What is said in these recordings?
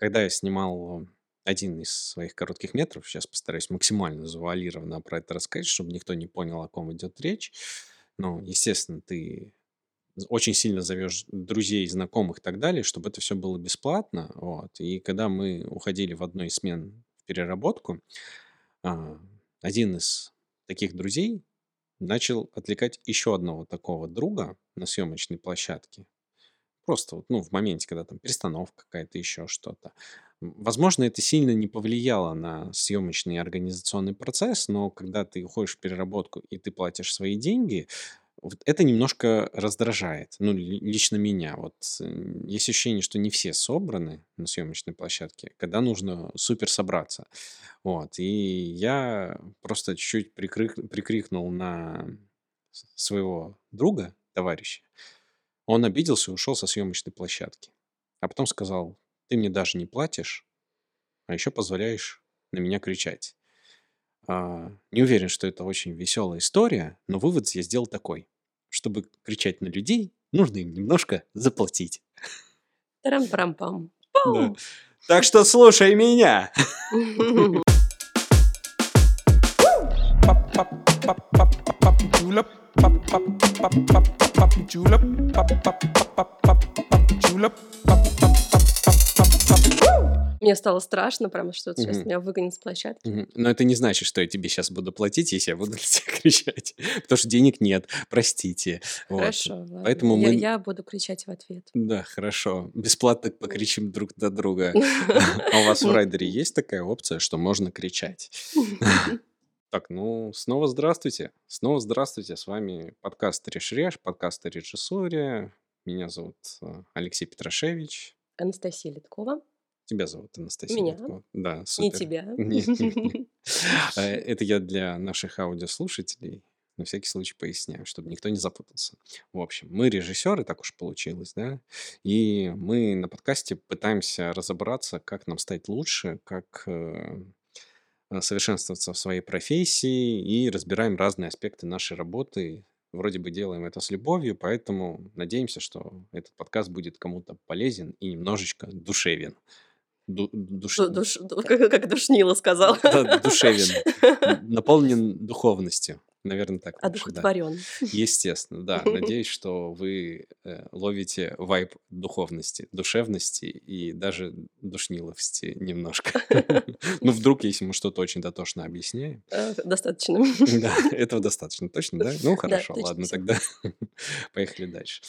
когда я снимал один из своих коротких метров, сейчас постараюсь максимально завуалированно про это рассказать, чтобы никто не понял, о ком идет речь. Ну, естественно, ты очень сильно зовешь друзей, знакомых и так далее, чтобы это все было бесплатно. Вот. И когда мы уходили в одной из смен в переработку, а, один из таких друзей начал отвлекать еще одного такого друга на съемочной площадке. Просто вот, ну, в моменте, когда там перестановка какая-то, еще что-то. Возможно, это сильно не повлияло на съемочный организационный процесс, но когда ты уходишь в переработку и ты платишь свои деньги, вот это немножко раздражает. Ну, лично меня. Вот есть ощущение, что не все собраны на съемочной площадке, когда нужно супер собраться. Вот. И я просто чуть-чуть прикрик, прикрикнул на своего друга, товарища. Он обиделся и ушел со съемочной площадки. А потом сказал, ты мне даже не платишь, а еще позволяешь на меня кричать. А, не уверен, что это очень веселая история, но вывод я сделал такой. Чтобы кричать на людей, нужно им немножко заплатить. Тарам-парам-пам. Да. Так что слушай меня. Мне стало страшно, прямо что сейчас меня выгонят с площадки. Мгм. Но это не значит, что я тебе сейчас буду платить, если я буду на тебя кричать. Потому что денег нет, простите. Вот. Хорошо, ладно. Поэтому я, мы... я буду кричать в ответ. Да, хорошо. Бесплатно покричим друг на друга. А у вас в райдере есть такая опция, что можно кричать? Так, ну, снова здравствуйте. Снова здравствуйте. С вами подкаст «Реш-Реш», подкаст о режиссуре. Меня зовут э, Алексей Петрашевич. Анастасия Литкова. Тебя зовут Анастасия. Меня? Литкова. Да, Не супер. тебя. Не, не. Э, Это я для наших аудиослушателей на всякий случай поясняю, чтобы никто не запутался. В общем, мы режиссеры, так уж получилось, да, и мы на подкасте пытаемся разобраться, как нам стать лучше, как э, совершенствоваться в своей профессии и разбираем разные аспекты нашей работы. Вроде бы делаем это с любовью, поэтому надеемся, что этот подкаст будет кому-то полезен и немножечко душевен. Ду- душ- Ду- душ- ду- Как как душнила сказал. да, душевен, наполнен духовностью. Наверное, так лучше, да. Одухотворен. Естественно, да. Надеюсь, что вы э, ловите вайб духовности, душевности и даже душниловости немножко. Ну, вдруг, если мы что-то очень дотошно объясняем. Э, Достаточно. Да, этого достаточно, точно, да? Ну, хорошо, ладно, тогда поехали дальше.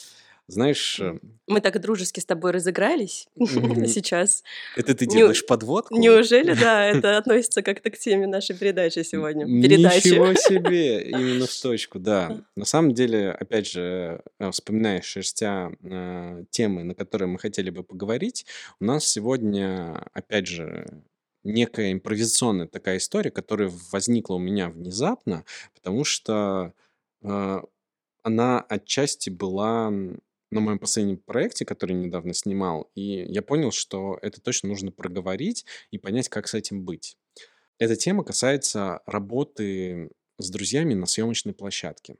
Знаешь, э, Мы так дружески с тобой разыгрались сейчас. это ты делаешь подводку? Неужели, да, это относится как-то к теме нашей передачи сегодня? Передачи. Ничего себе, именно в точку, да. На самом деле, опять же, э, вспоминая, шерстя э, темы, на которые мы хотели бы поговорить, у нас сегодня, опять же, некая импровизационная такая история, которая возникла у меня внезапно, потому что она отчасти была на моем последнем проекте, который недавно снимал, и я понял, что это точно нужно проговорить и понять, как с этим быть. Эта тема касается работы с друзьями на съемочной площадке.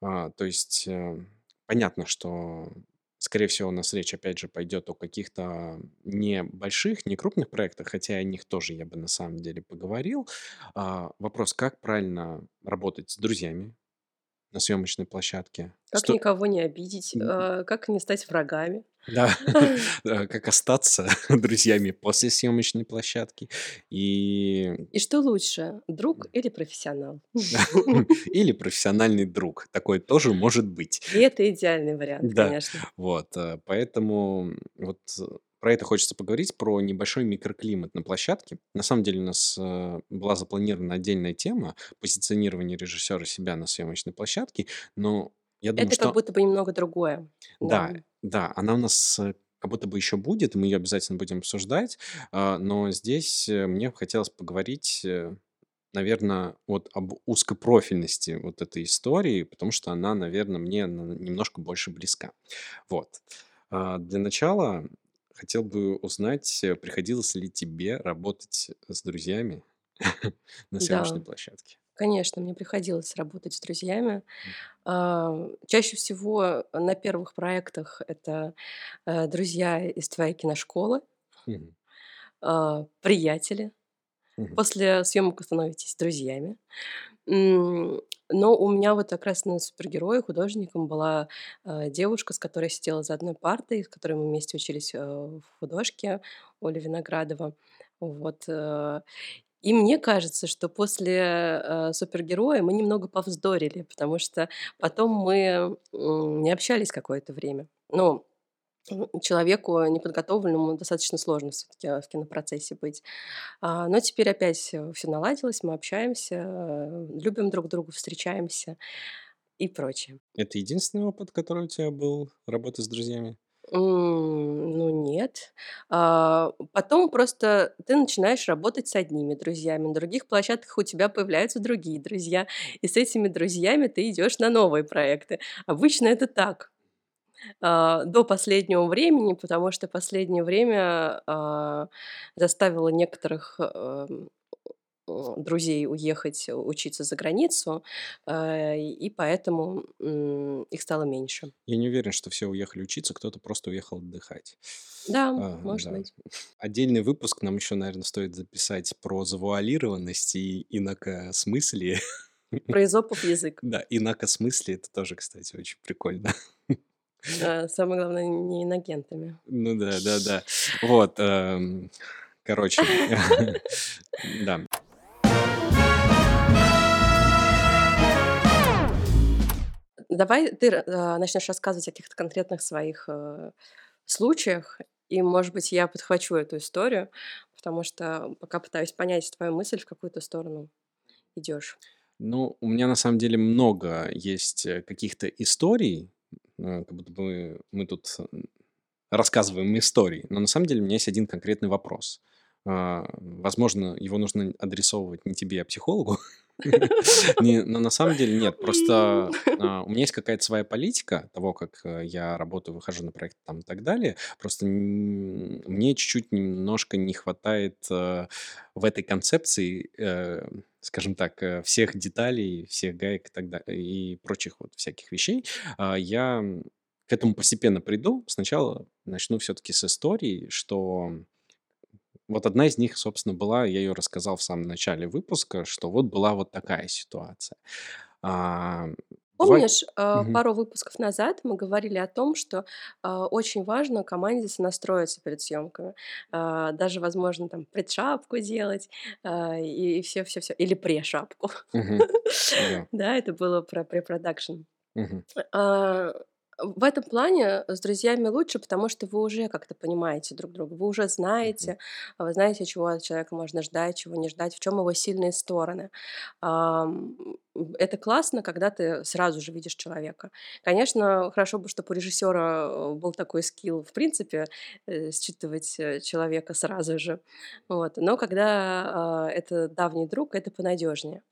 А, то есть э, понятно, что, скорее всего, у нас речь, опять же, пойдет о каких-то небольших, не крупных проектах, хотя о них тоже я бы на самом деле поговорил. А, вопрос, как правильно работать с друзьями на съемочной площадке? Как Сто- никого не обидеть, э, как не стать врагами. Да, как остаться друзьями после съемочной площадки. И И что лучше, друг или профессионал? Или профессиональный друг. Такое тоже может быть. И это идеальный вариант, Да. конечно. Вот, э, поэтому вот э, про это хочется поговорить, про небольшой микроклимат на площадке. На самом деле у нас э, была запланирована отдельная тема позиционирования режиссера себя на съемочной площадке, но я думаю, Это что... как будто бы немного другое. Да, да, она у нас э, как будто бы еще будет, и мы ее обязательно будем обсуждать, а, но здесь э, мне хотелось поговорить, наверное, вот об узкопрофильности вот этой истории, потому что она, наверное, мне на- немножко больше близка. Вот. А, Для начала хотел бы узнать, э, приходилось ли тебе работать с друзьями на съемочной Да. площадке? Конечно, мне приходилось работать с друзьями. Чаще всего на первых проектах это э, друзья из твоей киношколы. А, приятели. После съемок становитесь друзьями. Но у меня вот как раз на супергероя художником была, а, девушка, с которой сидела за одной партой, с которой мы вместе учились, э, в художке, Оля Виноградова. Вот, э, и мне кажется, что после, э, супергероя мы немного повздорили, потому что потом мы, м, не общались какое-то время. Ну, человеку неподготовленному достаточно сложно всё-таки, а, в кинопроцессе быть. А, но теперь опять всё наладилось, мы общаемся, э, любим друг друга, встречаемся и прочее. Это единственный опыт, который у тебя был, работы с друзьями? М, ну нет. А, потом просто ты начинаешь работать с одними друзьями, на других площадках у тебя появляются другие друзья, и с этими друзьями ты идёшь на новые проекты. Обычно это так, а, до последнего времени, потому что последнее время, а, заставило некоторых, эм, друзей уехать учиться за границу, и поэтому, их стало меньше. Я не уверен, что все уехали учиться, кто-то просто уехал отдыхать. Да, А, может да. быть. Отдельный выпуск нам еще, наверно, стоит записать про завуалированность и инакосмыслие. Про эзопов язык. Да, инакосмыслие- это тоже, кстати, очень прикольно. А, самое главное, не инагентами. Ну да, да-да. Вот, эм, короче, да. Давай ты ра а, начнёшь рассказывать о каких-то конкретных своих, э, случаях, и, может быть, я подхвачу эту историю, потому что пока пытаюсь понять твою мысль, в какую ты сторону идёшь. Ну, у меня на самом деле много есть, э, каких-то историй, э, как будто бы мы тут, рассказываем истории, но на самом деле у меня есть один конкретный вопрос. А, возможно, его нужно адресовывать не тебе, а психологу. Но на самом деле нет. Просто, а, у меня есть какая-то своя политика того, как, э, я работаю, выхожу на проект там и так далее. Просто мне чуть-чуть немножко не хватает, э, в этой концепции, э, скажем так, всех деталей, всех гаек и так да и прочих вот всяких вещей. А, я, к этому постепенно приду. Сначала начну всё-таки с истории, что вот одна из них, собственно, была, я её рассказал в самом начале выпуска, что вот была вот такая ситуация. А, Помнишь, а, Мгм. пару выпусков назад мы говорили о том, что, а, очень важно команде сонастроиться перед съёмками, а, даже, возможно, там предшапку делать, а, и всё всё всё, или прешапку. Да. Это было про препродакшн. Мгм. А, в этом плане с друзьями лучше, потому что вы уже как-то понимаете друг друга, вы уже знаете, вы знаете, чего от человека можно ждать, чего не ждать, в чём его сильные стороны. Это классно, когда ты сразу же видишь человека. Конечно, хорошо бы, чтоб у режиссёра, э, был такой скилл, в принципе, э, считывать, э, человека сразу же. Вот, но когда, а, это давний друг, это понадёжнее.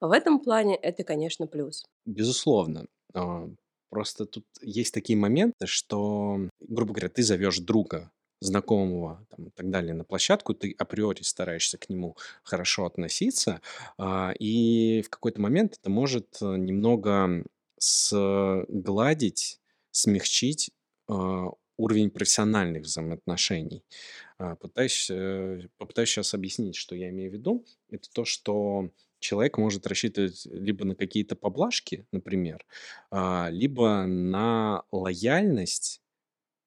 В этом плане это, конечно, плюс. Безусловно. Просто тут есть такие моменты, что, грубо говоря, ты зовёшь друга, знакомого там и так далее на площадку, ты априори стараешься к нему хорошо относиться, а, и в какой-то момент это может, э, немного сгладить, смягчить, а, уровень профессиональных взаимоотношений. А, пытаюсь, э, попытаюсь щас объяснить, что я имею в виду. Это то, что человек может рассчитывать либо на какие-то поблажки, например, а, либо на лояльность,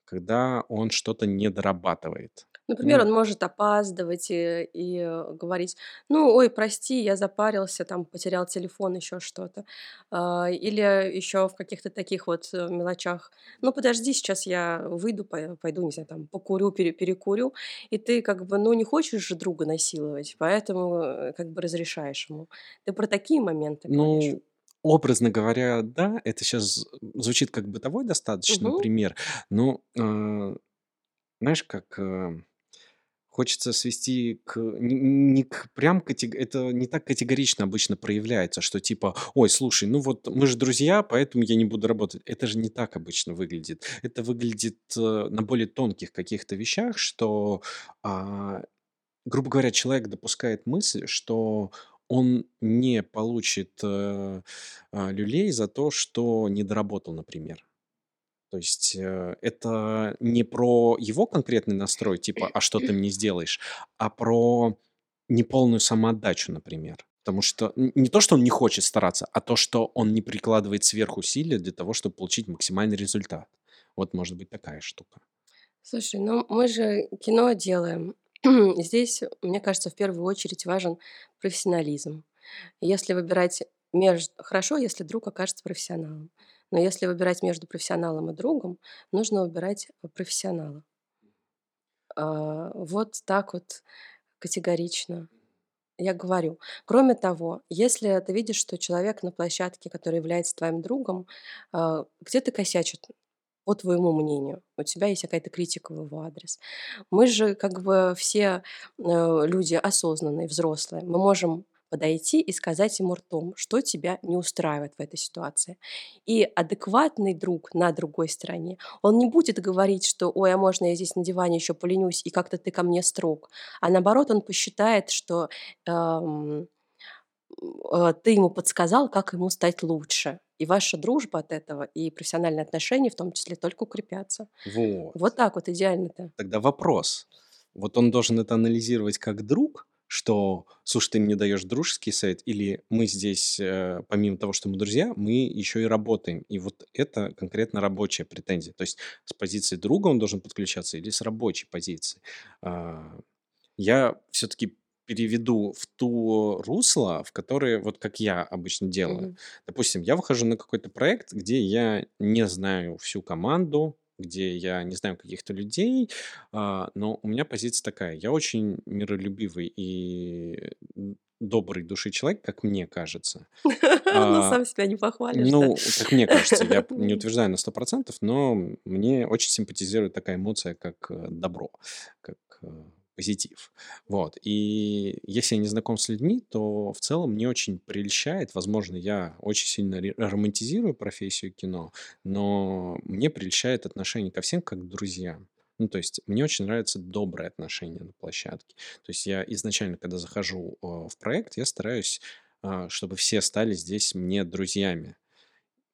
когда он что-то не дорабатывает. Например, Ну он может опаздывать, э, и, э, говорить: "Ну, ой, прости, я запарился, там, потерял телефон", ещё что-то. А, или ещё в каких-то таких вот, э, мелочах: "Ну, подожди, сейчас я выйду, пой пойду, не знаю, там, покурю, пере перекурю". И ты как бы, ну, не хочешь же друга насиловать, поэтому, э, как бы разрешаешь ему. Ты про такие моменты говоришь? Ну, образно говоря, да, это щас звучит как бытовой достаточно Мгм. пример, но, а, знаешь, как, э, хочется свести к не к прям катего это не так категорично обычно проявляется, что типа: "Ой, слушай, ну вот мы же друзья, поэтому я не буду работать". Это же не так обычно выглядит. Это выглядит, э, на более тонких каких-то вещах, что, а, грубо говоря, человек допускает мысль, что он не получит, э, а, люлей за то, что не доработал, например. То есть э, это не про его конкретный настрой, типа, а что ты мне сделаешь, а про неполную самоотдачу, например. Потому что не то, что он не хочет стараться, а то, что он не прикладывает сверхусилия для того, чтобы получить максимальный результат. Вот может быть такая штука. Слушай, ну мы же кино делаем. Здесь, мне кажется, в первую очередь важен профессионализм. Если выбирать между... Хорошо, если друг окажется профессионалом. Но если выбирать между профессионалом и другом, нужно выбирать э, профессионала. А, вот так вот категорично я говорю. Кроме того, если ты видишь, что человек на площадке, который является твоим другом, а, где-то косячит, по твоему мнению, у тебя есть какая-то критика в его адрес. Мы же как бы все э, люди осознанные, взрослые. Мы можем подойти и сказать ему ртом, что тебя не устраивает в этой ситуации. И адекватный друг на другой стороне, он не будет говорить, что «Ой, а можно я здесь на диване еще поленюсь, и как-то ты ко мне строг», а наоборот он посчитает, что эм, э, ты ему подсказал, как ему стать лучше. И ваша дружба от этого, и профессиональные отношения в том числе только укрепятся. Вот. Вот так вот идеально-то. Тогда вопрос. Вот он должен это анализировать как друг, что, слушай, ты мне даешь дружеский совет, или мы здесь, э, помимо того, что мы друзья, мы еще и работаем. И вот это конкретно рабочая претензия. То есть с позиции друга он должен подключаться или с рабочей позиции. А, я все-таки переведу в ту русло, в которое, вот как я обычно делаю. Мгм. Допустим, я выхожу на какой-то проект, где я не знаю всю команду, где я не знаю каких-то людей, а, но у меня позиция такая. Я очень миролюбивый и добрый души человек, как мне кажется. Ну, А, сам себя не похвалишь, ну, как мне кажется, я не утверждаю на сто процентов, но мне очень симпатизирует такая эмоция, как э, добро, как э, позитив. Вот. И если я не знаком с людьми, то в целом мне очень прельщает, возможно, я очень сильно романтизирую профессию кино, но мне прельщает отношение ко всем как к друзьям. Ну, то есть мне очень нравится доброе отношение на площадке. То есть я изначально, когда захожу э, в проект, я стараюсь, а, чтобы все стали здесь мне друзьями.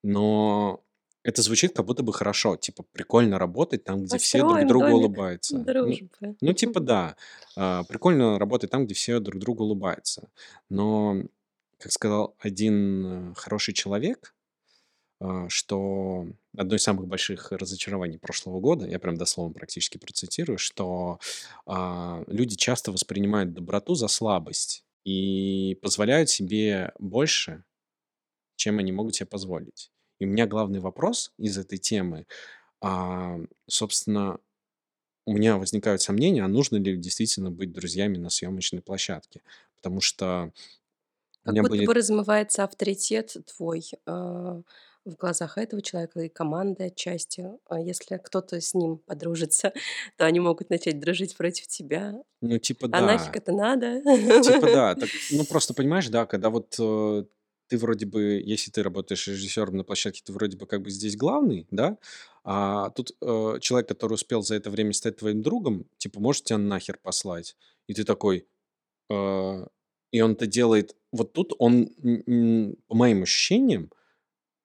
Но это звучит как будто бы хорошо, типа прикольно работать там, где все друг Построим другу улыбаются. Ну, дружбы. ну, типа да, а, прикольно работать там, где все друг другу улыбаются. Но, как сказал один э, хороший человек, а, что одно из самых больших разочарований прошлого года, я прям дословно практически процитирую, что а, люди часто воспринимают доброту за слабость и позволяют себе больше, чем они могут себе позволить. И у меня главный вопрос из этой темы, а, собственно, у меня возникают сомнения, а нужно ли действительно быть друзьями на съемочной площадке. Потому что Как будто были... бы размывается авторитет твой а, в глазах этого человека и команды отчасти. А если кто-то с ним подружится, то они могут начать дружить против тебя. Ну, типа, А нафиг да. это надо? Типа, да. Так, ну, просто понимаешь, да, когда вот э, ты вроде бы, если ты работаешь режиссером на площадке, ты вроде бы как бы здесь главный, да, а тут э, человек, который успел за это время стать твоим другом, типа, может тебя нахер послать. И ты такой, э, и он это делает, вот тут он, по моим ощущениям,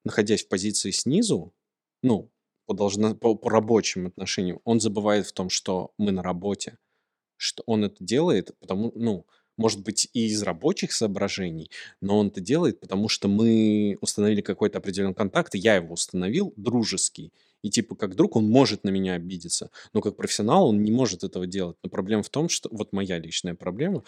находясь в позиции снизу, ну, по, должно, по, по рабочим отношениям, он забывает в том, что мы на работе, что он это делает, потому, ну, может быть, и из рабочих соображений, но он это делает, потому что мы установили какой-то определенный контакт, и я его установил, дружеский. И типа как друг он может на меня обидеться, но как профессионал он не может этого делать. Но проблема в том, что вот моя личная проблема,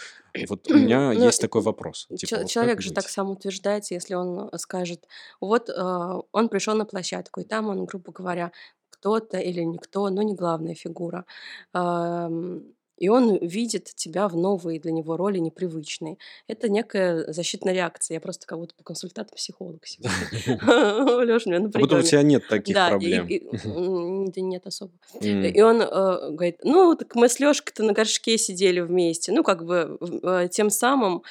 вот у меня Ну, есть такой вопрос. Типа, вот Человек же так сам утверждается, если он э, скажет, вот э, он пришел на площадку, и там он, грубо говоря, кто-то или никто, но не главная фигура. И он видит тебя в новой для него роли, непривычной. Это некая защитная реакция. Я просто будто по консультанту психолог сегодня. Леша меня Как будто у тебя нет таких проблем. да нет особо. И он э, говорит, ну, так мы с Лёшкой-то на горшке сидели вместе. Ну, как бы э, тем самым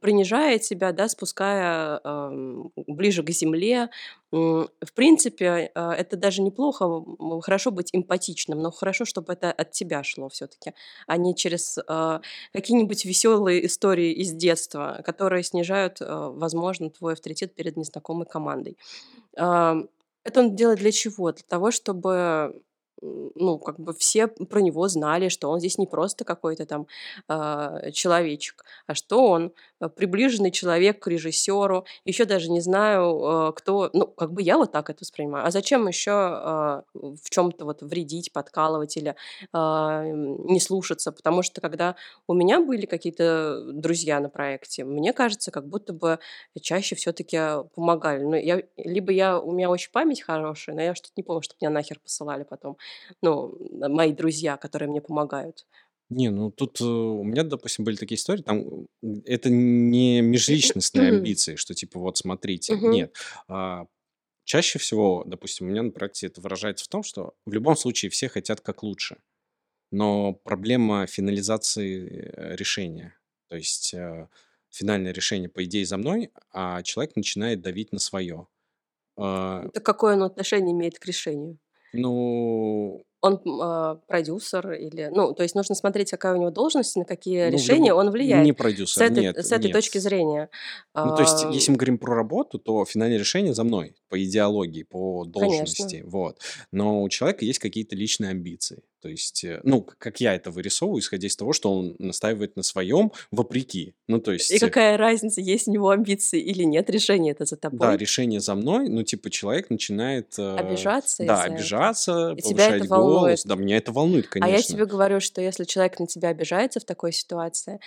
принижая тебя, да, спуская эм, ближе к земле. В принципе, э, это даже неплохо, хорошо быть эмпатичным, но хорошо, чтобы это от тебя шло все-таки, а не через какие-нибудь веселые истории из детства, которые снижают, возможно, твой авторитет перед незнакомой командой. Это он делает для чего? Для того, чтобы ну, как бы все про него знали, что он здесь не просто какой-то там э, человечек, а что он приближенный человек к режиссеру. Еще даже не знаю, э, кто, ну, как бы я вот так это воспринимаю. А зачем еще э, в чем-то вот вредить, подкалывать или э, не слушаться? Потому что когда у меня были какие-то друзья на проекте, мне кажется, как будто бы чаще все-таки помогали. Ну, я, либо я, у меня очень память хорошая, но я что-то не помню, что меня нахер посылали потом ну, мои друзья, которые мне помогают. Не, ну тут э, у меня, допустим, были такие истории, там это не межличностные амбиции, что типа вот смотрите, нет. А, чаще всего, допустим, у меня на проекте это выражается в том, что в любом случае все хотят как лучше, но проблема финализации э, решения, то есть э, финальное решение по идее за мной, а человек начинает давить на свое. А так какое оно отношение имеет к решению? Ну, Он, а, продюсер или ну, то есть нужно смотреть, какая у него должность, на какие ну, решения любом... он влияет Не с продюсер, этой нет, с этой точки нет. зрения. Ну, то есть, если Ам, мы говорим про работу, то финальное решение за мной, по идеологии, по конечно. должности, вот. Но у человека есть какие-то личные амбиции. То есть, э, ну, как я это вырисовываю, исходя из того, что он настаивает на своем вопреки. Ну, то И есть, э, какая разница, есть у него амбиции или нет, решение это за да, тобой. решение за мной, ну, типа, человек начинает, э, Обижаться да, обижаться, И тебя повышать голос. волнует. Да, меня это волнует, А я конечно. тебе говорю, что если человек на тебя обижается в такой ситуации,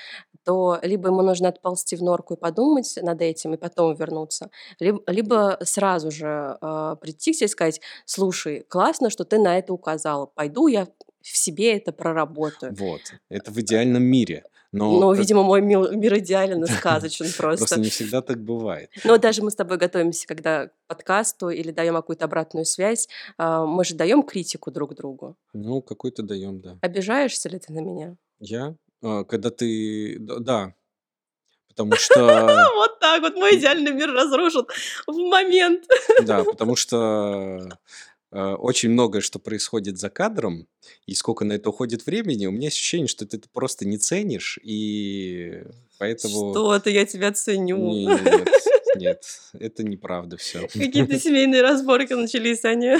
то либо ему нужно отползти в норку и подумать над этим, и потом вернуться, либо, либо сразу же э, прийти к тебе и сказать, слушай, классно, что ты на это указала, пойду я в себе это проработаю. Вот. Это в идеальном мире. Но, Но, как- видимо, мой мир, мир идеален и сказочен просто просто. не всегда так бывает. Но даже мы с тобой готовимся, когда к подкасту или даем какую-то обратную связь, а, мы же даем критику друг другу. Ну, какой-то даем, да. Обижаешься ли ты на меня? Я? А, когда ты... Да. Потому что... Вот так вот мой идеальный мир разрушен в момент. Да, потому что э, очень многое, что происходит за кадром, и сколько на это уходит времени, у меня ощущение, что ты это просто не ценишь, и поэтому... Что-то я тебя ценю. Нет, нет, это неправда все. Какие-то семейные разборки начались, они.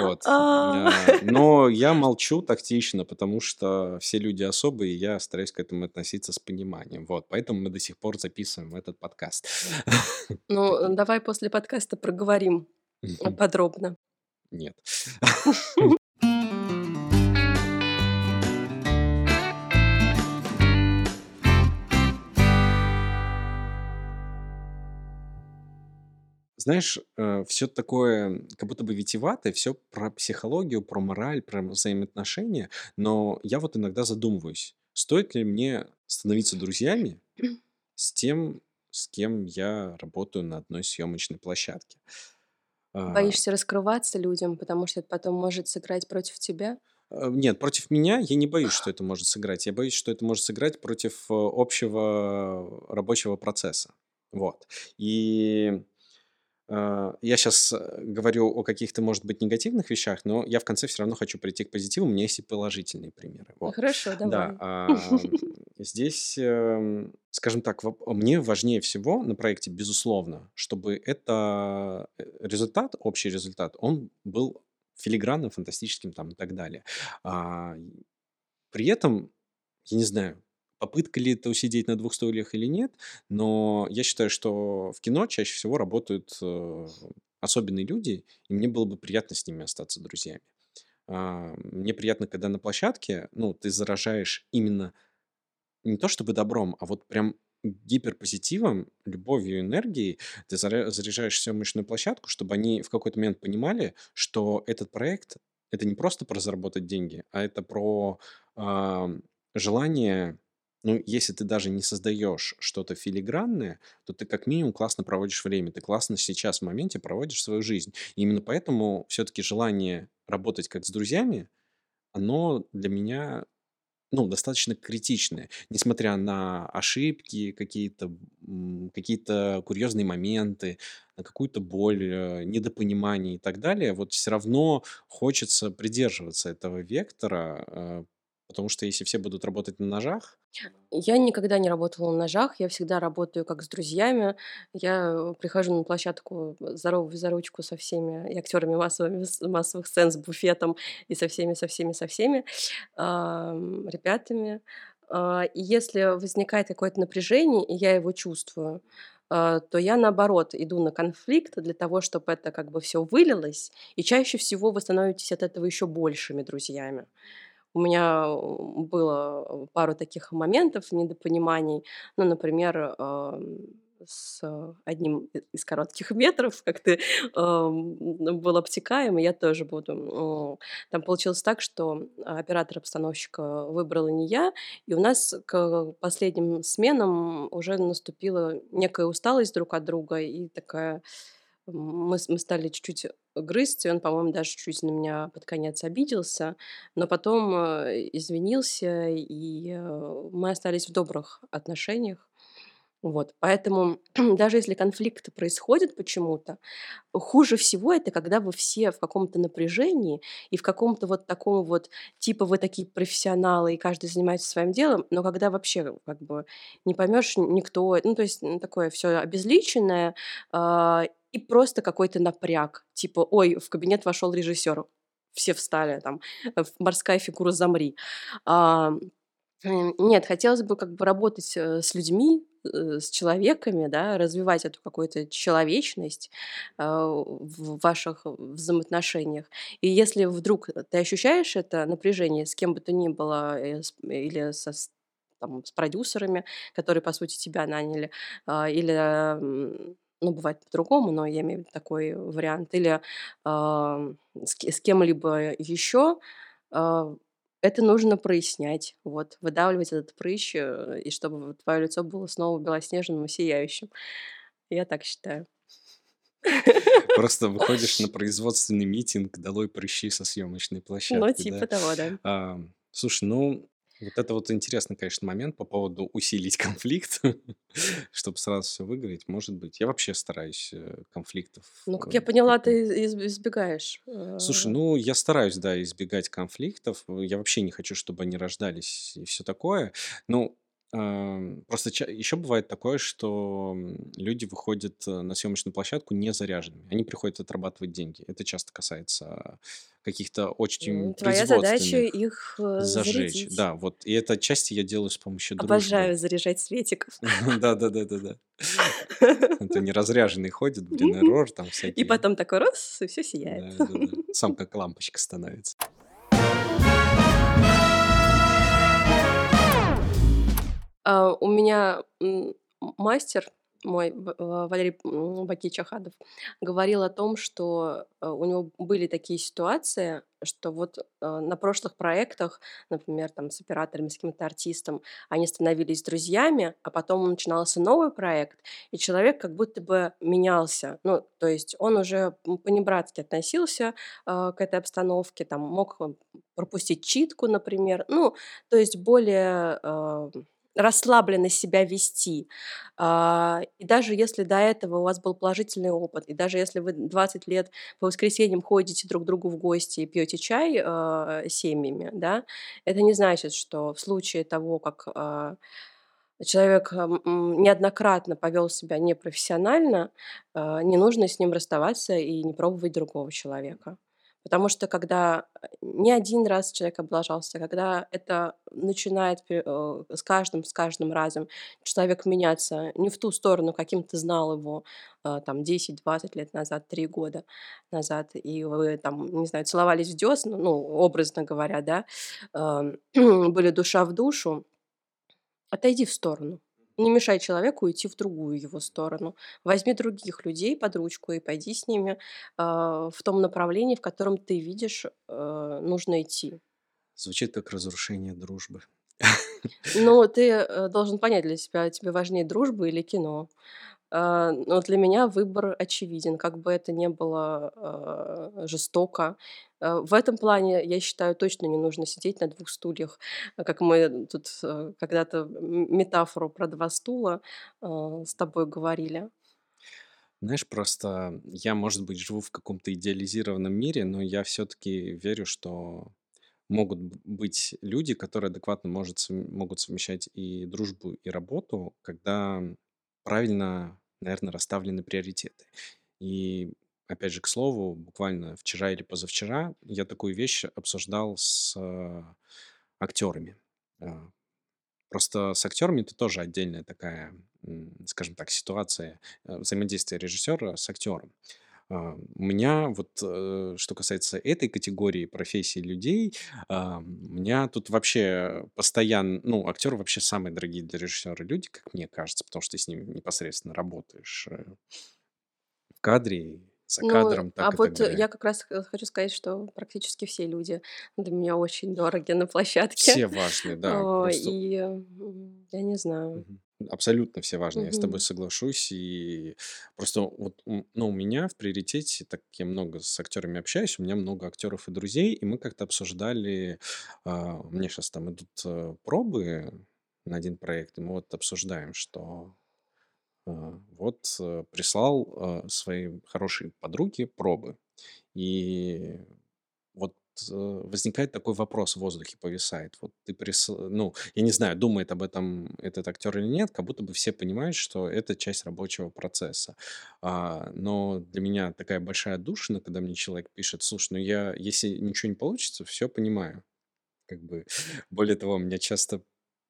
Вот. А. А, Но я молчу тактично, потому что все люди особые, и я стараюсь к этому относиться с пониманием. Вот, поэтому мы до сих пор записываем этот подкаст. Ну, давай после подкаста проговорим подробно. Нет. Знаешь, все такое, как будто бы витиеватое, все про психологию, про мораль, про взаимоотношения, но я вот иногда задумываюсь, стоит ли мне становиться друзьями с тем, с кем я работаю на одной съемочной площадке. А, Боишься раскрываться людям, потому что это потом может сыграть против тебя? э, Нет, против меня я не боюсь, что это может сыграть. Я боюсь, что это может сыграть против э, общего рабочего процесса. Вот. И э, я сейчас говорю о каких-то, может быть, негативных вещах, но я в конце все равно хочу прийти к позитиву. У меня есть и положительные примеры. Вот. Хорошо, Да, давай. а, здесь, эм, скажем так, мне важнее всего на проекте, безусловно, чтобы это э, результат, общий результат, он был филигранным, фантастическим там и так далее. А, При этом, я не знаю, попытка ли это усидеть на двух стульях или нет, но я считаю, что в кино чаще всего работают э, особенные люди, и мне было бы приятно с ними остаться друзьями. А, Мне приятно, когда на площадке, ну, ты заражаешь именно не то чтобы добром, а вот прям гиперпозитивом, любовью, энергией ты заря- заряжаешь съемочную площадку, чтобы они в какой-то момент понимали, что этот проект это не просто про заработать деньги, а это про а, желание, ну, если ты даже не создаешь что-то филигранное, то ты как минимум классно проводишь время, ты классно сейчас в моменте проводишь свою жизнь. И именно поэтому все-таки желание работать как с друзьями, оно для меня ну, достаточно критичное, несмотря на ошибки, какие-то м, какие-то курьезные моменты, на какую-то боль, э, недопонимание и так далее, вот все равно хочется придерживаться этого вектора, э, Потому что если все будут работать на ножах, Я никогда не работала на ножах, я всегда работаю как с друзьями. Я э, прихожу на площадку, э, здороваюсь за ручку со всеми и актерами массовыми с массовых сцен, с буфетом и со всеми со всеми со всеми, ам, ребятами. А, и если возникает какое-то напряжение, и я его чувствую, а, то я, наоборот, иду на конфликт для того, чтобы это как бы всё вылилось, и чаще всего вы становитесь от этого еще большими друзьями. У меня, э, было, э, пару таких моментов недопониманий. Ну, например, с одним и из коротких метров, как ты, ам, был обтекаем, я тоже буду. Там получилось так, что оператора-постановщика выбрала не я, и у нас к последним сменам уже наступила некая усталость друг от друга и такая мы мы стали чуть-чуть грызть, и он, по-моему, даже чуть на меня под конец обиделся, но потом, э, извинился, и, э, мы остались в добрых отношениях. Вот, поэтому даже если конфликты происходят почему-то, хуже всего это, когда вы все в каком-то напряжении и в каком-то вот таком вот, типа вы такие профессионалы, и каждый занимается своим делом, но когда вообще как бы не поймешь никто, ну, то есть, такое всё обезличенное, а, и просто какой-то напряг. Типа: "Ой, в кабинет вошел режиссер". Все встали там, э, "Морская фигура, замри". Ам, м, нет, хотелось бы как бы работать, э, с людьми, э, с человеками, да, развивать эту какую-то человечность, а, в ваших взаимоотношениях. И если вдруг ты ощущаешь это напряжение с кем бы то ни было, или со там, с продюсерами, которые, по сути, тебя наняли, а, или, ну, бывает по-другому, но я имею в виду такой вариант, или, ам, с ке с кем-либо еще, а, это нужно прояснять, вот, выдавливать этот прыщ, э, и чтобы твое лицо было снова белоснежным и сияющим. Я так считаю. Просто выходишь на производственный митинг: "Долой прыщи со съемочной Ну, площадки", типа да? того, да. Слушай, ну, вот это вот интересный, конечно, момент по поводу усилить конфликт, чтобы сразу всё выговорить. Может быть. Я вообще стараюсь, э, конфликтов, Ну, э, как я поняла, ты из из избегаешь, Слушай, э ну, я стараюсь, да, избегать конфликтов. Э, я вообще не хочу, чтобы они рождались и всё такое. Ну, просто еще бывает такое, что, люди выходят, э, на съемочную площадку не заряженными. Они приходят отрабатывать деньги. Это часто касается каких-то очень твоя задача их, э, зажечь. зарядить. Да, вот. И это отчасти я делаю с помощью дружбы. Обожаю заряжать Светиков. Да да да да да. Это неразряженный ходит, блин, Эррор там И всякие. потом такой раз- и всё сияет. Сам как лампочка становится. У меня, мастер мой, Валерий, м, Бакичахадов, говорил о том, что, э, у него были такие ситуации, что вот, э, на прошлых проектах, например, там с операторами, с каким-то артистом, они становились друзьями, а потом начинался новый проект, и человек как будто бы менялся. Ну, то есть он уже, понебратски относился, а, к этой обстановке, там мог, пропустить читку, например. Ну, то есть более, расслабленно себя вести. А, и даже если до этого у вас был положительный опыт, и даже если вы 20 лет по воскресеньям ходите друг к другу в гости и пьете чай, а, семьями, да, это не значит, что в случае того, как, а, человек, неоднократно повел себя непрофессионально, не нужно с ним расставаться и не пробовать другого человека. Потому что когда, э, не 1 раз человек облажался, когда это начинает э, с каждым с каждым разом человек меняться не в ту сторону, каким ты знал его, а, там 10-20 лет назад, 3 года назад, и вы там, не знаю, целовались в дёсна, ну, образно говоря, да, ам, были душа в душу, отойди в сторону. Не мешай человеку уйти в другую его сторону. Возьми других людей под ручку и пойди с ними, а, в том направлении, в котором ты видишь, э, нужно идти. Звучит как разрушение дружбы. Ну, ты, э, должен понять для себя, тебе важнее дружба или кино. А, но для меня выбор очевиден, как бы это ни было, а, жестоко. А, в этом плане, я считаю, точно не нужно сидеть на 2 стульях, как мы тут, когда-то метафору про 2 стула, с тобой говорили. Знаешь, просто я, может быть, живу в каком-то идеализированном мире, но я всё-таки верю, что могут быть люди, которые адекватно может, могут совмещать и дружбу, и работу, когда правильно, наверное, расставлены приоритеты. И опять же, к слову, буквально вчера или позавчера я такую вещь обсуждал с э, актерами. А, просто с актерами это тоже отдельная такая, скажем так, ситуация э, взаимодействия режиссера с актером. А, у меня вот, э, что касается этой категории профессий людей, а, у меня тут вообще постоянно, ну, актеры вообще самые дорогие для режиссера люди, как мне кажется, потому что ты с ними непосредственно работаешь э, в кадре, за Ну, кадром, а так и так вот далее. я как раз хочу сказать, что практически все люди для меня очень дороги на площадке. Все важные, да, О, просто И я не знаю. Мгм. Абсолютно все важные. Я с тобой соглашусь. И просто вот, ну, у меня в приоритете, так как я много с актерами общаюсь, у меня много актеров и друзей, и мы как-то обсуждали, у меня сейчас там идут э, пробы на один проект, и мы вот обсуждаем, что а, вот э, прислал э, своей хорошей подруге пробы. И э, возникает такой вопрос в воздухе, повисает. Вот ты прис... Ну, я не знаю, думает об этом этот актер или нет, как будто бы все понимают, что это часть рабочего процесса. А, но для меня такая большая душина, когда мне человек пишет, слушай, ну я, если ничего не получится, все понимаю. Как бы, более того, меня часто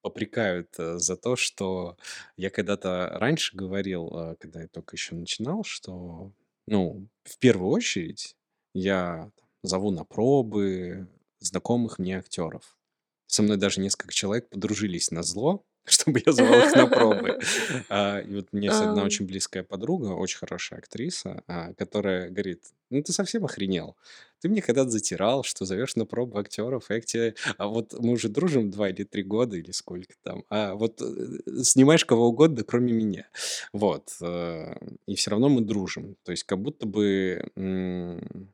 попрекают э, за то, что я когда-то раньше говорил, э, когда я только еще начинал, что, ну, в первую очередь я зову на пробы знакомых мне актеров. Со мной даже несколько человек подружились на зло, чтобы я звал их на пробы. А, И вот меня есть одна Ам, очень близкая подруга, очень хорошая актриса, а, которая говорит, ну ты совсем охренел. Ты мне когда-то затирал, что зовешь на пробу актеров, и я. А вот мы уже дружим два или три года, или сколько там, а вот э, снимаешь кого угодно, кроме меня. Вот. э, И все равно мы дружим. То есть как будто бы...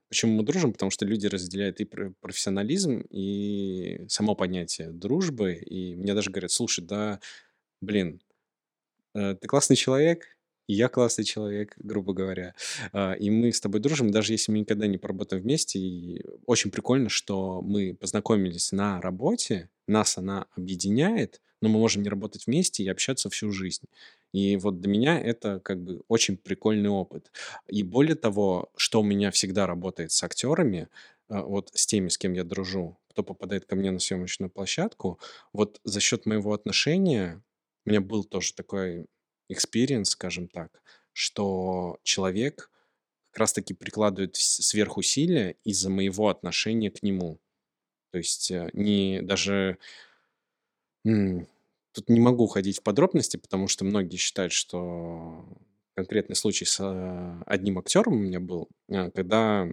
Почему мы дружим? Потому что люди разделяют и пр- профессионализм, и само понятие дружбы. И мне даже говорят, слушай, да, блин, э, ты классный человек, и я классный человек, грубо говоря. А, И мы с тобой дружим, даже если мы никогда не поработаем вместе. И очень прикольно, что мы познакомились на работе, нас она объединяет, но мы можем не работать вместе и общаться всю жизнь. И вот для меня это как бы очень прикольный опыт. И более того, что у меня всегда работает с актерами, а, вот с теми, с кем я дружу, кто попадает ко мне на съемочную площадку, вот за счет моего отношения у меня был тоже такой experience, скажем так, что человек как раз-таки прикладывает сверхусилия из-за моего отношения к нему. То есть э, не даже... Тут не могу ходить в подробности, потому что многие считают, что конкретный случай с э, одним актером у меня был, э, когда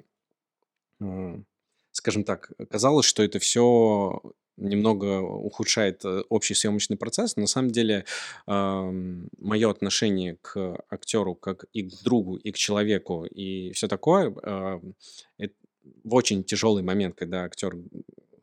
скажем так, казалось, что это все немного ухудшает э, общий съемочный процесс. На самом деле, мое отношение к актеру как и к другу, и к человеку, и все такое, ам, эт- в очень тяжелый момент, когда актер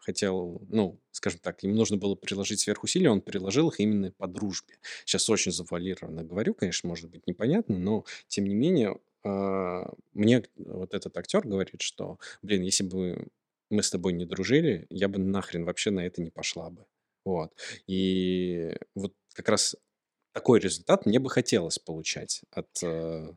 хотел, ну, скажем так, ему нужно было приложить сверхусилия, он приложил их именно по дружбе. Сейчас очень завуалированно говорю, конечно, может быть непонятно, но тем не менее а, мне вот этот актер говорит, что, блин, если бы мы с тобой не дружили, я бы нахрен вообще на это не пошла бы. Вот. И вот как раз такой результат мне бы хотелось получать от... э,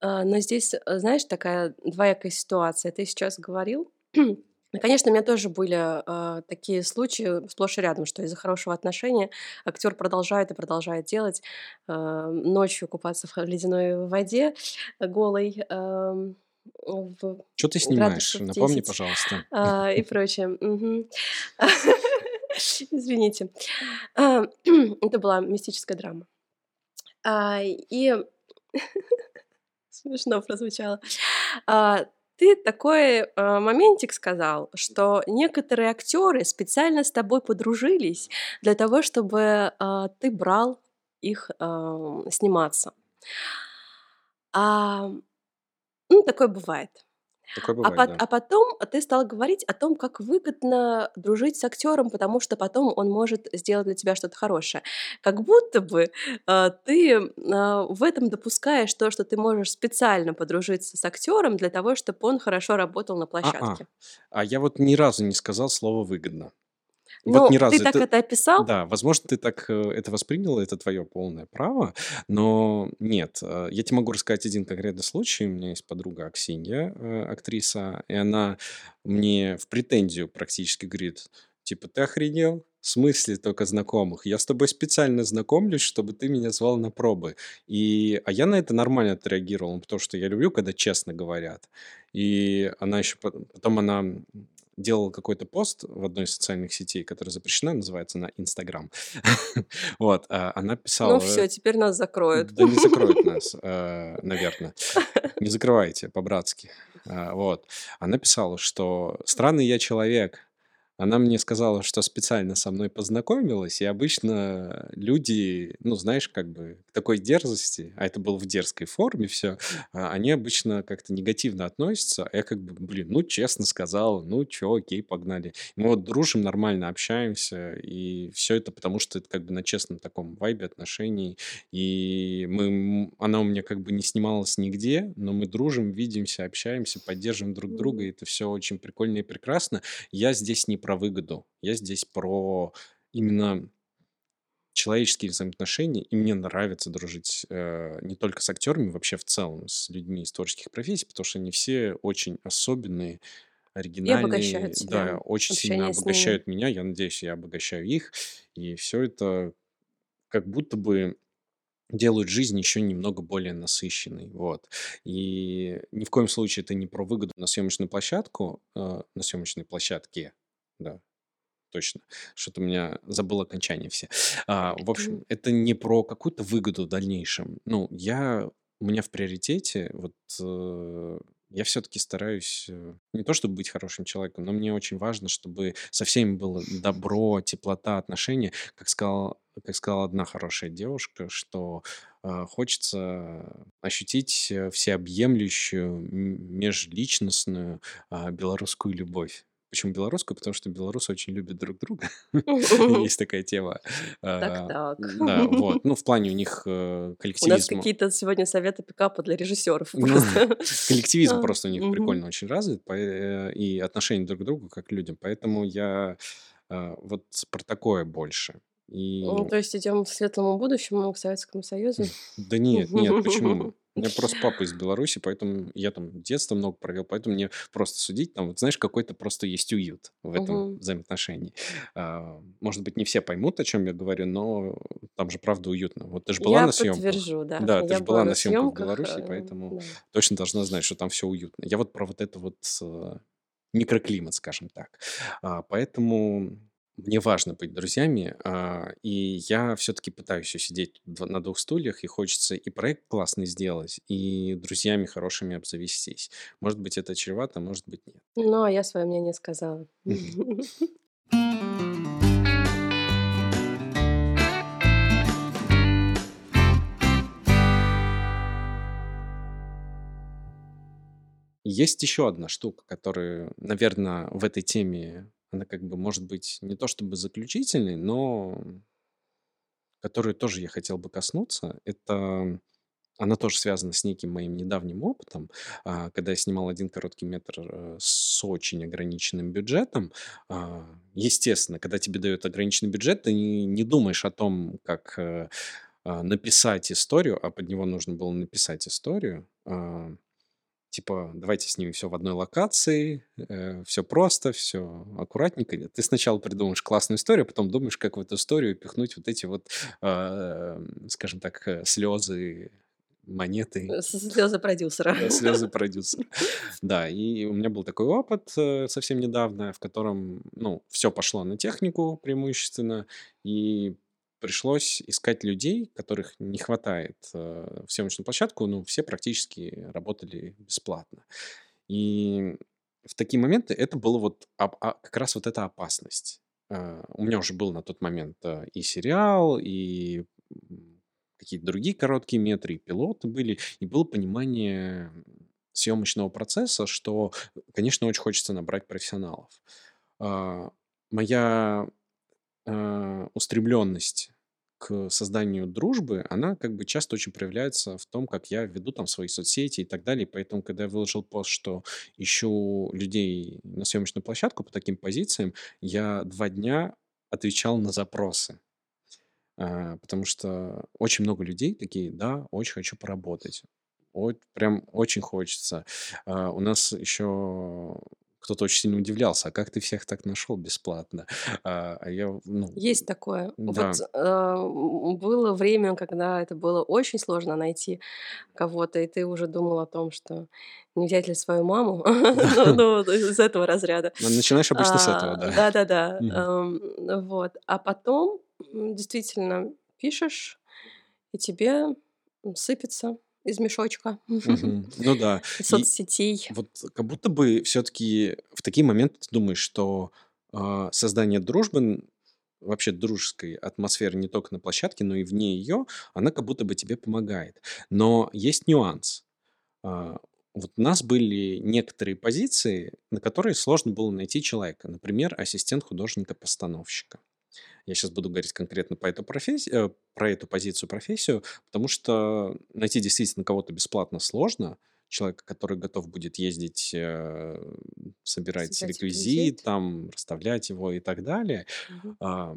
а, Но здесь, э, знаешь, такая двоякая ситуация. Ты сейчас говорил, Ну, Конечно, у меня тоже были а, такие случаи сплошь и рядом, что из-за хорошего отношения актер продолжает и продолжает делать а, ночью купаться в ледяной воде голой ам, в Что ты снимаешь? Напомни, 10 пожалуйста. а, и прочее. Извините. А, Это была мистическая драма. А, И смешно прозвучало. А, Ты такой моментик сказал, что некоторые актеры специально с тобой подружились для того, чтобы ты брал их сниматься. А, ну, такое бывает. Такое А бывает, пот да. а потом ты стал говорить о том, как выгодно дружить с актером, потому что потом он может сделать для тебя что-то хорошее. Как будто бы, а, ты, а, в этом допускаешь то, что ты можешь специально подружиться с актером для того, чтобы он хорошо работал на А-а. площадке. А я вот ни разу не сказал слово "выгодно". Вот ни Ну, ты разу. так Это это описал. да, возможно, ты так, э, это восприняла, это твое полное право, но нет. Э, я те могу рассказать один конкретный случай. У меня есть подруга Аксинья, э, актриса, и она мне в претензию практически говорит, типа: "Ты охренел? В смысле только знакомых? Я с тобой специально знакомлюсь, чтобы ты меня звал на пробы". И, а я на это нормально отреагировал, потому что я люблю, когда честно говорят. И она еще по потом она, м, делала какой-то пост в одной из социальных сетей, которая запрещена, называется она "Инстаграм". Вот, а, она Ну писала всё, теперь нас закроют. Да не закроют нас, э, наверно. Не закрывайте по-братски. А, вот. Она писала, что странный я человек. Она мне сказала, что специально со мной познакомилась, и обычно люди, ну, знаешь, как бы к такой дерзости, а это было в дерзкой форме всё, а, они обычно как-то негативно относятся. А я как бы, блин, ну, честно сказал, ну, чё, окей, погнали. Мы вот дружим, нормально общаемся, и всё это потому, что это как бы на честном таком вайбе отношений. И мы, она у меня как бы не снималась нигде, но мы дружим, видимся, общаемся, поддерживаем друг друга, и это всё очень прикольно и прекрасно. Я здесь не про выгоду, я здесь про именно человеческие взаимоотношения, и мне нравится дружить, э, не только с актерами, вообще в целом с людьми из творческих профессий, потому что они все очень особенные, И оригинальные, да, тебя, очень сильно обогащают меня. Я надеюсь, я обогащаю их. И всё это как будто бы делают жизнь еще немного более насыщенной. Вот. И ни в коем случае это не про выгоду на съемочную площадку, э, на съемочной площадке, да, точно. Что-то у меня забыл окончания все. А, в общем, это не про какую-то выгоду в дальнейшем. Ну, я у меня в приоритете вот, э, я всё-таки стараюсь, э, не то чтобы быть хорошим человеком, но мне очень важно, чтобы со всеми было добро, теплота, отношения. Как сказала как сказала одна хорошая девушка, что, а, хочется ощутить, э, всеобъемлющую межличностную, а, белорусскую любовь. Почему белорусскую? Потому что белорусы очень любят друг друга. Есть такая тема. А, Так-так. да, вот. Ну, в плане у них, э, У нас какие-то сегодня советы пикапа для режиссеров Ну, коллективизм А, просто у них прикольно очень развит, э, и отношение друг к другу как к людям. Поэтому я, а, вот про такое больше. Ну, И то есть идем к светлому будущему, к Советскому Союзу? Да нет, нет, почему? У меня просто папа из Беларуси, поэтому я там детство много провел, поэтому мне просто судить, там, вот знаешь, какой-то просто есть уют в этом Мгм. взаимоотношении. А, может быть, не все поймут, о чем я говорю, но там же правда уютно. Вот ты ж была Я на съемках? подтвержу, да. Да, ты Я ж была была на на съемках в съемках, Беларуси, э, поэтому да. точно должна знать, что там всё уютно. Я вот про вот это вот, э, микроклимат, скажем так. А, поэтому мне важно быть друзьями, а, и я всё-таки пытаюсь усидеть дв на двух стульях, и хочется и проект классный сделать, и друзьями хорошими обзавестись. Может быть, это чревато, может быть, нет. Ну, а я свое мнение сказала. Есть еще одна штука, которая, наверно, в этой теме, она как бы может быть не то чтобы заключительной, но которую тоже я хотел бы коснуться. Это она тоже связана с неким моим недавним опытом. А, когда я снимал один короткий метр, э, с очень ограниченным бюджетом. А, естественно, когда тебе дают ограниченный бюджет, ты не думаешь о том, как, э, а, написать историю, а под него нужно было написать историю. Типа, давайте снимем всё в одной локации, э, всё просто, всё аккуратненько. Ты сначала придумаешь классную историю, а потом думаешь, как в эту историю впихнуть вот эти вот, м, скажем так, э, слезы, монеты. Э, с слезы продюсера. Да, слезы продюсера. Да, и у меня был такой опыт, э, совсем недавно, в котором, ну, всё пошло на технику преимущественно, и пришлось искать людей, которых не хватает, э, в съемочную площадку. Ну, все практически работали бесплатно. И в такие моменты это было вот оп а, как раз вот эта опасность. А, у меня уже был на тот момент, а, и сериал, и, какие-то другие короткие метры, и пилоты были, и было понимание съемочного процесса, что, конечно, очень хочется набрать профессионалов. А, моя а, устремленность к созданию дружбы, она как бы часто очень проявляется в том, как я веду там свои соцсети и так далее. Поэтому, когда я выложил пост, что ищу людей на съемочную площадку по таким позициям, я два дня отвечал на запросы. А, потому что очень много людей такие, да, очень хочу поработать. Вот прям очень хочется. А, у нас еще кто-то очень сильно удивлялся, а как ты всех так нашел бесплатно? А, а я, ну, Есть такое. да, Вот э, было время, когда это было очень сложно найти кого-то, и ты уже думал о том, что не взять ли свою маму, ну, ну, из этого разряда. Ну, начинаешь обычно с этого, А, да. Да-да-да. Мгм. эм, Вот. А потом действительно пишешь, и тебе сыпется из мешочка. Ну да. И соцсетей. вот как будто бы все-таки в такие моменты ты думаешь, что а, создание дружбы, вообще дружеской атмосферы не только на площадке, но и вне ее, она как будто бы тебе помогает. Но есть нюанс. А, Вот у нас были некоторые позиции, на которые сложно было найти человека. Например, ассистент художника-постановщика. Я сейчас буду говорить конкретно по эту, профессию, э, про эту позицию, профессию, потому что найти действительно кого-то бесплатно сложно. Человека, который готов будет ездить, э, собирать Собирать реквизит, реквизит. там, расставлять его и так далее. А,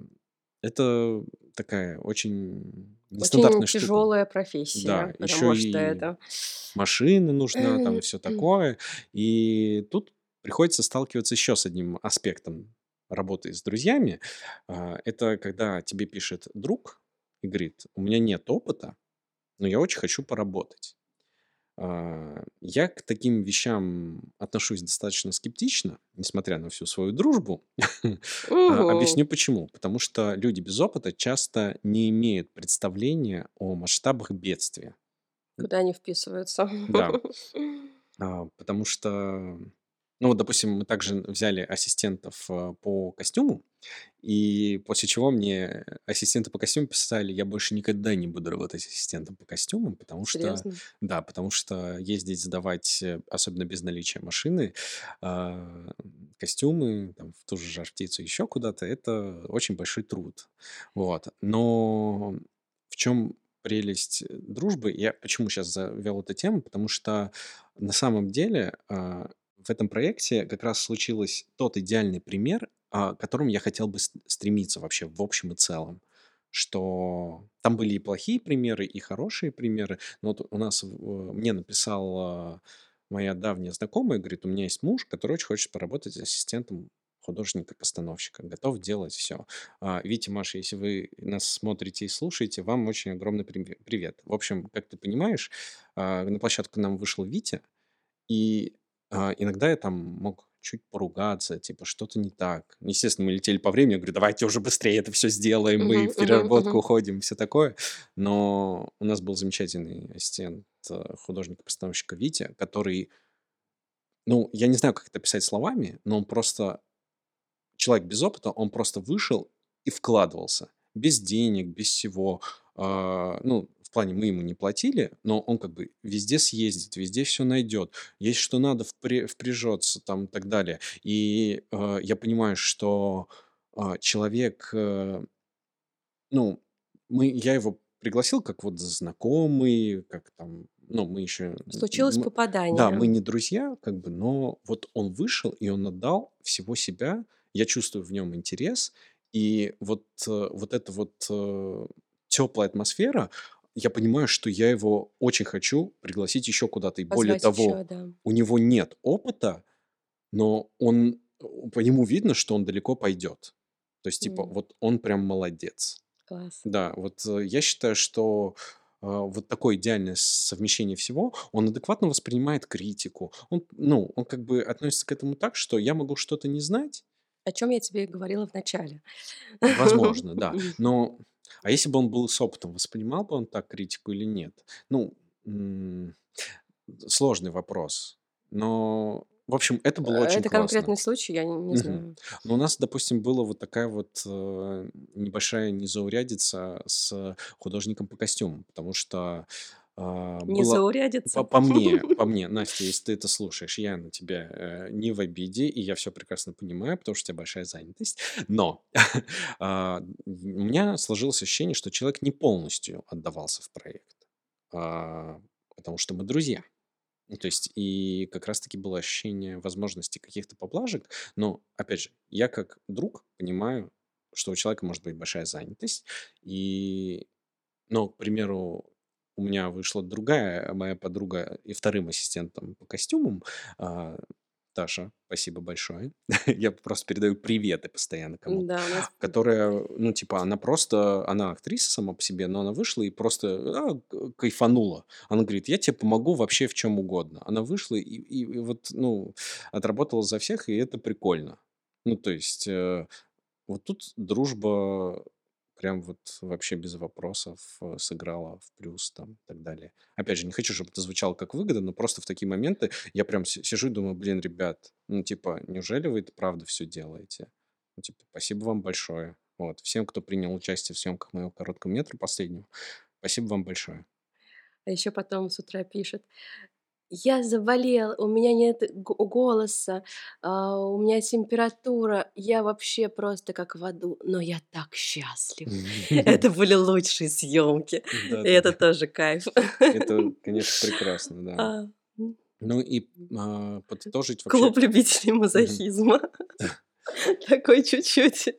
Это такая очень Очень нестандартная штука. тяжелая Да, профессия, потому еще что и это машина нужна, там и все такое. И тут приходится сталкиваться еще с одним аспектом работы с друзьями. А, Это когда тебе пишет друг и говорит, у меня нет опыта, но я очень хочу поработать. А, Я к таким вещам отношусь достаточно скептично, несмотря на всю свою дружбу. А. Объясню почему. Потому что люди без опыта часто не имеют представления о масштабах бедствия. куда они вписываются. Да. Потому что, ну вот, допустим, мы также взяли ассистентов а, по костюму, и после чего мне ассистенты по костюму писали, я больше никогда не буду работать ассистентом по костюмам, потому что, Серьезно? да, потому что ездить, сдавать, э, особенно без наличия машины, а, костюмы, там, в ту же жар-птицу, еще куда-то, это очень большой труд. Вот. Но в чем прелесть э, дружбы? Я почему сейчас завел эту тему? Потому что на самом деле а, в этом проекте как раз случился тот идеальный пример, а, к которому я хотел бы стремиться вообще в общем и целом. Что там были и плохие примеры, и хорошие примеры. Но вот у нас, мне написала моя давняя знакомая, говорит, у меня есть муж, который очень хочет поработать ассистентом художника-постановщика, готов делать все. Витя, Маша, если вы нас смотрите и слушаете, вам очень огромный приве- привет. В общем, как ты понимаешь, а, на площадку нам вышел Витя, и а, иногда я там мог чуть поругаться, типа, что-то не так. Естественно, мы летели по времени, я говорю, давайте уже быстрее это все сделаем, мы в переработку уходим, все такое. Но у нас был замечательный ассистент э, художника-постановщика Витя, который, ну, я не знаю, как это писать словами, но он просто, человек без опыта, он просто вышел и вкладывался. Без денег, без всего. А, ну, плане мы ему не платили, но он как бы везде съездит, везде все найдет. Есть что надо, впре- впряжется там и так далее. И э, я понимаю, что а, человек, э, ну, мы, я его пригласил как вот знакомый, как там, ну, мы еще... Случилось Да, мы попадание. не друзья, как бы, но вот он вышел, и он отдал всего себя. Я чувствую в нем интерес. И вот, э, вот эта вот теплая атмосфера, я понимаю, что я его очень хочу пригласить еще куда-то. И более Позвать того, еще, да. у него нет опыта, но он, по нему видно, что он далеко пойдет. То есть, типа, М, вот он прям молодец. Класс. Да, вот э, я считаю, что э, вот такое идеальное совмещение всего, он адекватно воспринимает критику. Он, ну, он как бы относится к этому так, что я могу что-то не знать, О чем я тебе говорила в начале. возможно, да, но а если бы он был с опытом, воспринимал бы он так критику или нет? Ну, сложный вопрос. Но, в общем, это было очень Это классно. конкретный случай, я не, не знаю. Но у нас, допустим, была вот такая вот э, небольшая незаурядица с художником по костюмам, потому что а, Не было по, заурядиться. по мне, по мне, Настя, если ты это слушаешь, я на тебя э, не в обиде, и я все прекрасно понимаю, потому что у тебя большая занятость. Но а, у меня сложилось ощущение, что человек не полностью отдавался в проект, а, потому что мы друзья. Ну, то есть, и как раз-таки было ощущение возможности каких-то поблажек. Но, опять же, я как друг понимаю, что у человека может быть большая занятость. И, ну, к примеру, у меня вышла другая моя подруга и вторым ассистентом по костюмам, а, Таша, спасибо большое. Я просто передаю приветы постоянно кому Да, нас которая, ну, типа, она просто, она актриса сама по себе, но она вышла и просто а, кайфанула. Она говорит, я тебе помогу вообще в чем угодно. Она вышла и, и, и вот, ну, отработала за всех, и это прикольно. Ну, то есть, э, вот тут дружба прям вот вообще без вопросов э, сыграла в плюс там и так далее. Опять же, не хочу, чтобы это звучало как выгода, но просто в такие моменты я прям сижу и думаю, блин, ребят, ну типа, неужели вы это правда все делаете? Ну типа, спасибо вам большое. Вот, всем, кто принял участие в съемках моего короткого метра последнего, спасибо вам большое. А еще потом с утра пишет, я заболел, у меня нет голоса, а, у меня температура, я вообще просто как в аду, но я так счастлив. Это были лучшие съемки. И это тоже кайф. Это, конечно, прекрасно, да. А, ну и а, подытожить вообще... Клуб любителей мазохизма. Такой чуть-чуть.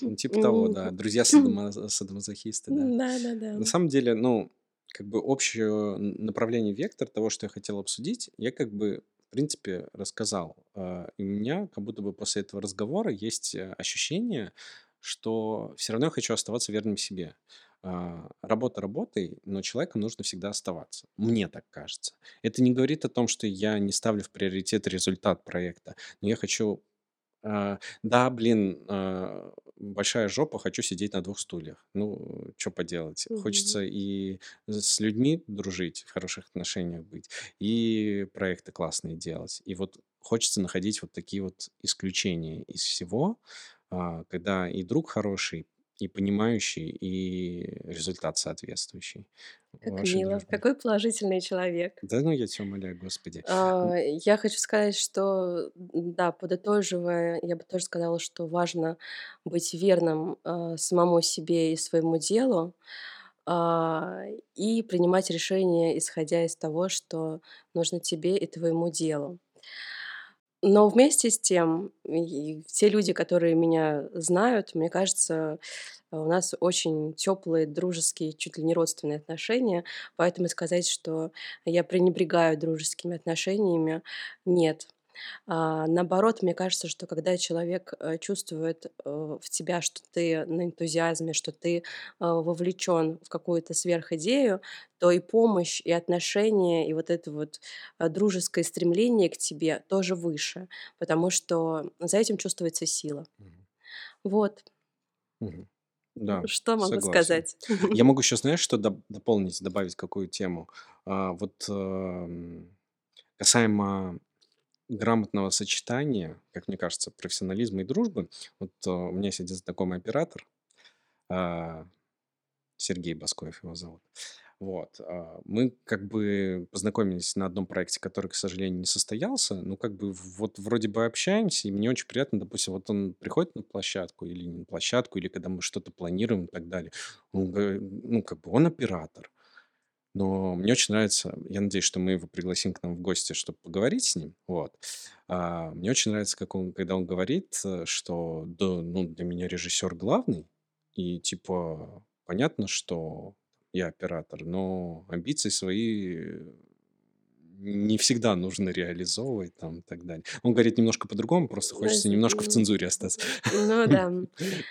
Ну, типа того, да. Друзья садомазохисты, да. Да, да, да. На самом деле, ну, как бы общее направление, вектор того, что я хотел обсудить, я как бы, в принципе, рассказал. А, и у меня как будто бы после этого разговора есть э, ощущение, что все равно я хочу оставаться верным себе. А, работа работой, но человеком нужно всегда оставаться. Мне так кажется. Это не говорит о том, что я не ставлю в приоритет результат проекта, но я хочу а, да, блин, большая жопа, хочу сидеть на двух стульях. Ну, что поделать. Мгм. Хочется и с людьми дружить, в хороших отношениях быть, и проекты классные делать. И вот хочется находить вот такие вот исключения из всего, а, когда и друг хороший, и понимающий, и результат соответствующий Как мило, дружбе. какой положительный человек. Да ну я тебя умоляю, Господи. А, я хочу сказать, что, да, подытоживая, я бы тоже сказала, что важно быть верным а, самому себе и своему делу а, и принимать решения, исходя из того, что нужно тебе и твоему делу. Но вместе с тем, и те люди, которые меня знают, мне кажется, у нас очень теплые, дружеские, чуть ли не родственные отношения. Поэтому сказать, что я пренебрегаю дружескими отношениями, нет. А, наоборот, мне кажется, что когда человек э, чувствует э, в тебя, что ты на энтузиазме, что ты э, вовлечен в какую-то сверхидею, то и помощь, и отношения, и вот это вот дружеское стремление к тебе тоже выше, потому что за этим чувствуется сила. Мгм. Вот. Мгм. Да, Что могу согласен. сказать? Я могу еще, знаешь, что дополнить, добавить какую тему? А, вот эм, касаемо грамотного сочетания, как мне кажется, профессионализма и дружбы. Вот э, у меня один знакомый оператор, а, Сергей Баскоев его зовут. Вот. а, Мы как бы познакомились на одном проекте, который, к сожалению, не состоялся. Ну, как бы вот вроде бы общаемся, и мне очень приятно, допустим, вот он приходит на площадку или не на площадку, или когда мы что-то планируем и так далее. Он, ну, как бы он оператор. Но мне очень нравится, я надеюсь, что мы его пригласим к нам в гости, чтобы поговорить с ним. Вот. А, мне очень нравится, как он, когда он говорит, э, что да, ну, для меня режиссер главный, и типа понятно, что я оператор, но амбиции свои не всегда нужно реализовывать там и так далее. Он говорит немножко по-другому, просто хочется немножко в цензуре остаться. Ну да.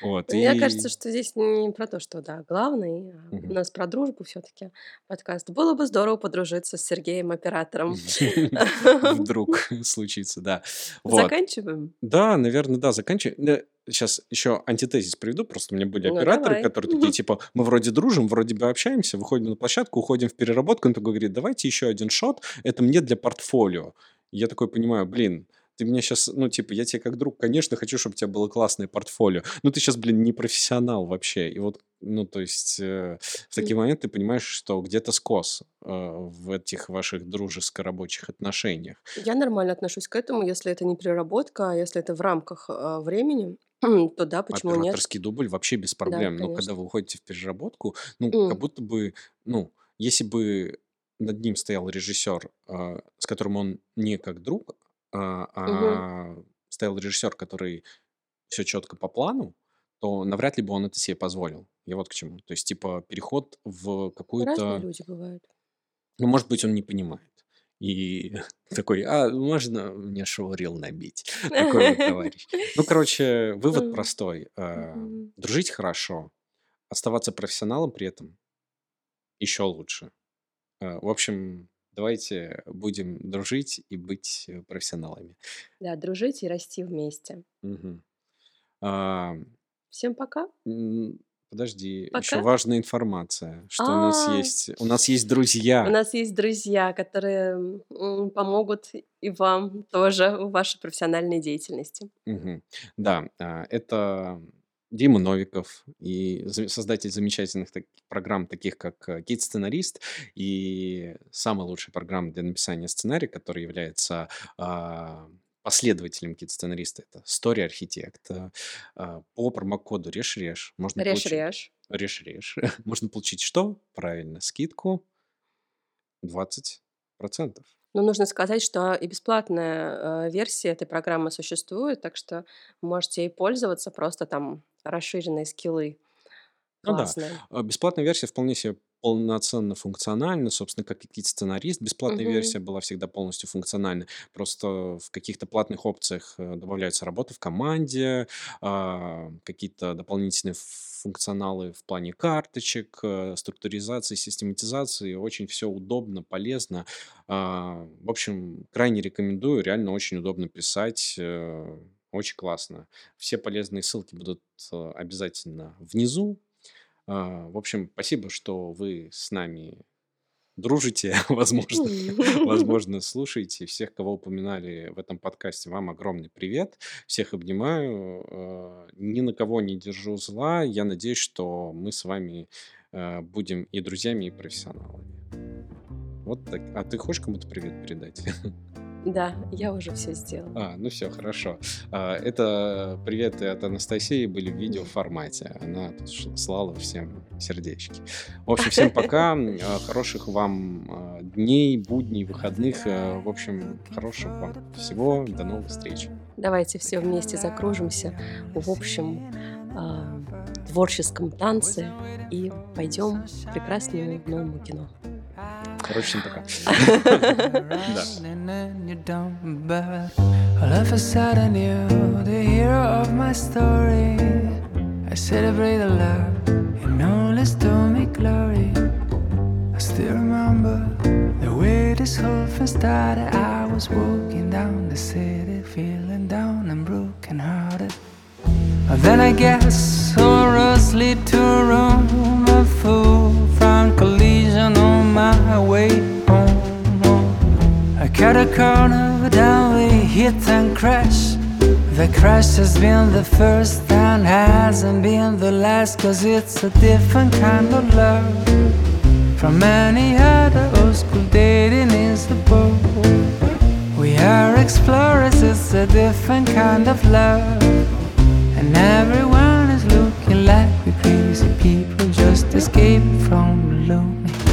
Вот, Мне кажется, что здесь не про то, что да, главный, а у нас про дружбу все-таки подкаст. Было бы здорово подружиться с Сергеем оператором. Вдруг случится, да. Заканчиваем? Да, наверное, да, заканчиваем сейчас еще антитезис приведу, просто у меня были ну, операторы, давай. которые такие, типа, мы вроде дружим, вроде бы общаемся, выходим на площадку, уходим в переработку, он такой говорит, давайте еще один шот, это мне для портфолио. я такой понимаю, блин, ты меня сейчас, ну, типа, я тебе как друг, конечно, хочу, чтобы у тебя было классное портфолио, но ты сейчас, блин, не профессионал вообще. И вот Ну, то есть э, в такие моменты ты понимаешь, что где-то скос э, в этих ваших дружеско-рабочих отношениях. Я нормально отношусь к этому, если это не переработка, а если это в рамках а, времени, то да, почему нет? Операторский дубль вообще без Да, проблем. Но когда вы уходите в переработку, ну, как М, будто бы, ну, если бы над ним стоял режиссер, а, с которым он не как друг, а, мгм. а стоял режиссер, который все четко по плану, то навряд ли бы он это себе позволил. Я вот к чему. То есть, типа, переход в Разные какую-то... люди бывают. Ну, может быть, он не понимает. И такой, а можно мне шоурил набить? Такой вот товарищ. Ну, короче, вывод простой. а. Дружить хорошо, оставаться профессионалом при этом еще лучше. А, В общем, давайте будем дружить и быть э, профессионалами. Да, дружить и расти вместе. А, Всем пока. Подожди, еще Пока. важная информация, что у нас А, есть, у нас есть у друзья. нас есть друзья, которые помогут и вам тоже в вашей профессиональной деятельности. Мгм. Да, а, это Дима Новиков и создатель замечательных так- программ, таких как э, Кит-сценарист и самая лучшая программа для написания сценария, которая является а, последователем Кит-сценариста, это Story Architect. А, По промокоду Реш-Реш можно получить... Реш-реш. Реш-Реш. Можно получить что? Правильно, скидку 20%. Но нужно сказать, что и бесплатная э, версия этой программы существует, так что можете ей пользоваться, просто там расширенные скиллы Ну да, бесплатная версия вполне себе полноценно функциональна, собственно, как и Кит-сценарист. Бесплатная Мгм. версия была всегда полностью функциональна. Просто в каких-то платных опциях э, добавляются работы в команде, а, какие-то дополнительные функционалы в плане карточек, э, структуризации, систематизации. Очень все удобно, полезно. А, В общем, крайне рекомендую. Реально очень удобно писать. э, Очень классно. Все полезные ссылки будут обязательно внизу. А, В общем, спасибо, что вы с нами дружите, возможно, возможно, слушаете. Всех, кого упоминали в этом подкасте, вам огромный привет. Всех обнимаю. э, Ни на кого не держу зла. Я надеюсь, что мы с вами э, будем и друзьями, и профессионалами. Вот так. А ты хочешь кому-то привет передать? Да, я уже все сделала. А, ну все, хорошо. А, Это приветы от Анастасии были в видеоформате. Она тут слала всем сердечки. В общем, всем пока. а, Хороших вам а, дней, будней, выходных. а, В общем, хорошего вам всего. До новых встреч. Давайте все вместе закружимся в общем творческом танце и пойдем к прекрасному новому кино. Короче, всем пока. Да. Running and you don't but all of a sudden you're the hero of my story. I celebrate the love and all is to me glory. I still remember the way this whole thing started. I was walking down the city, feeling down and broken hearted. Then I guess sorrows lead to Rome. Cut a corner, down we hit and crash. The crash has been the first and hasn't been the last, cause it's a different kind of love. From any other old school dating is the boat. We are explorers, it's a different kind of love. And everyone is looking like we crazy people just escaped from the lonely.